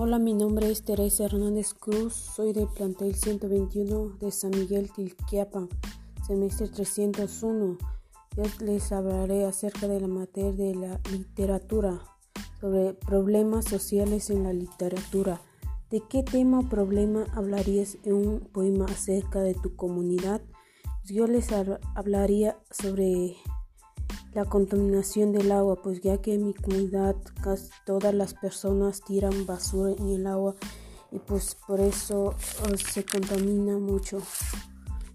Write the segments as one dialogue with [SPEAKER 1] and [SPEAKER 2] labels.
[SPEAKER 1] Hola, mi nombre es Teresa Hernández Cruz, soy del plantel 121 de San Miguel Tilquiapan, semestre 301. Yo les hablaré acerca de la materia de la literatura, sobre problemas sociales en la literatura. ¿De qué tema o problema hablarías en un poema acerca de tu comunidad? Yo les hablaría sobre la contaminación del agua, pues ya que en mi comunidad casi todas las personas tiran basura en el agua y pues por eso oh, se contamina mucho.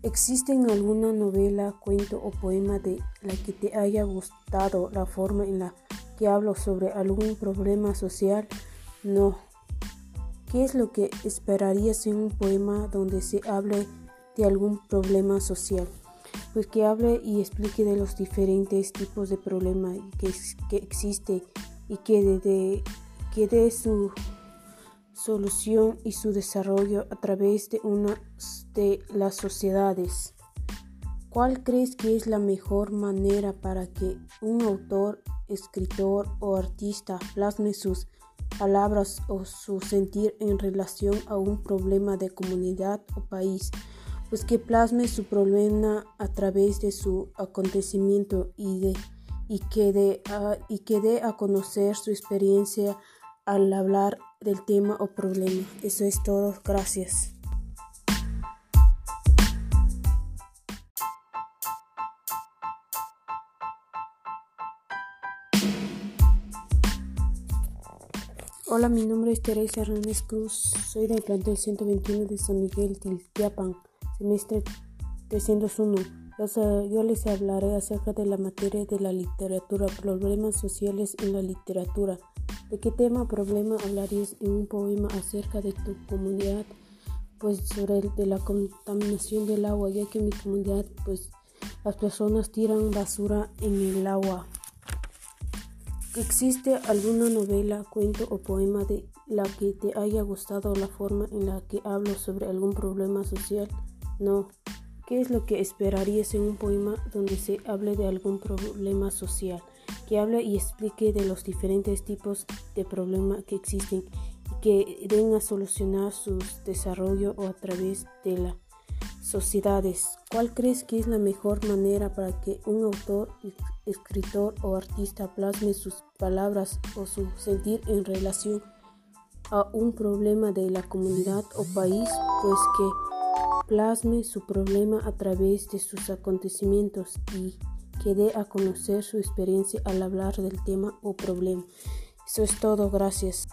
[SPEAKER 1] ¿Existen alguna novela, cuento o poema de la que te haya gustado la forma en la que hablo sobre algún problema social? No. ¿Qué es lo que esperarías en un poema donde se hable de algún problema social? Pues que hable y explique de los diferentes tipos de problemas que, que existe y que de, que dé su solución y su desarrollo a través de una de las sociedades. ¿Cuál crees que es la mejor manera para que un autor, escritor o artista plasme sus palabras o su sentir en relación a un problema de comunidad o país? Pues que plasme su problema a través de su acontecimiento y, de, y, que dé a, y que dé a conocer su experiencia al hablar del tema o problema. Eso es todo. Gracias. Hola, mi nombre es Teresa Hernández Cruz, soy del plantel 121 de San Miguel Tiltiapan semestre 301. Yo les hablaré acerca de la materia de la literatura, problemas sociales en la literatura. ¿De qué tema problema hablarías en un poema acerca de tu comunidad? Pues sobre de la contaminación del agua, ya que en mi comunidad pues las personas tiran basura en el agua. ¿Existe alguna novela, cuento o poema de la que te haya gustado la forma en la que hablo sobre algún problema social? No. ¿Qué es lo que esperarías en un poema donde se hable de algún problema social? Que hable y explique de los diferentes tipos de problemas que existen y que den a solucionar su desarrollo o a través de las sociedades. ¿Cuál crees que es la mejor manera para que un autor, escritor o artista plasme sus palabras o su sentir en relación a un problema de la comunidad o país? Pues que plasme su problema a través de sus acontecimientos y que dé a conocer su experiencia al hablar del tema o problema. Eso es todo, gracias.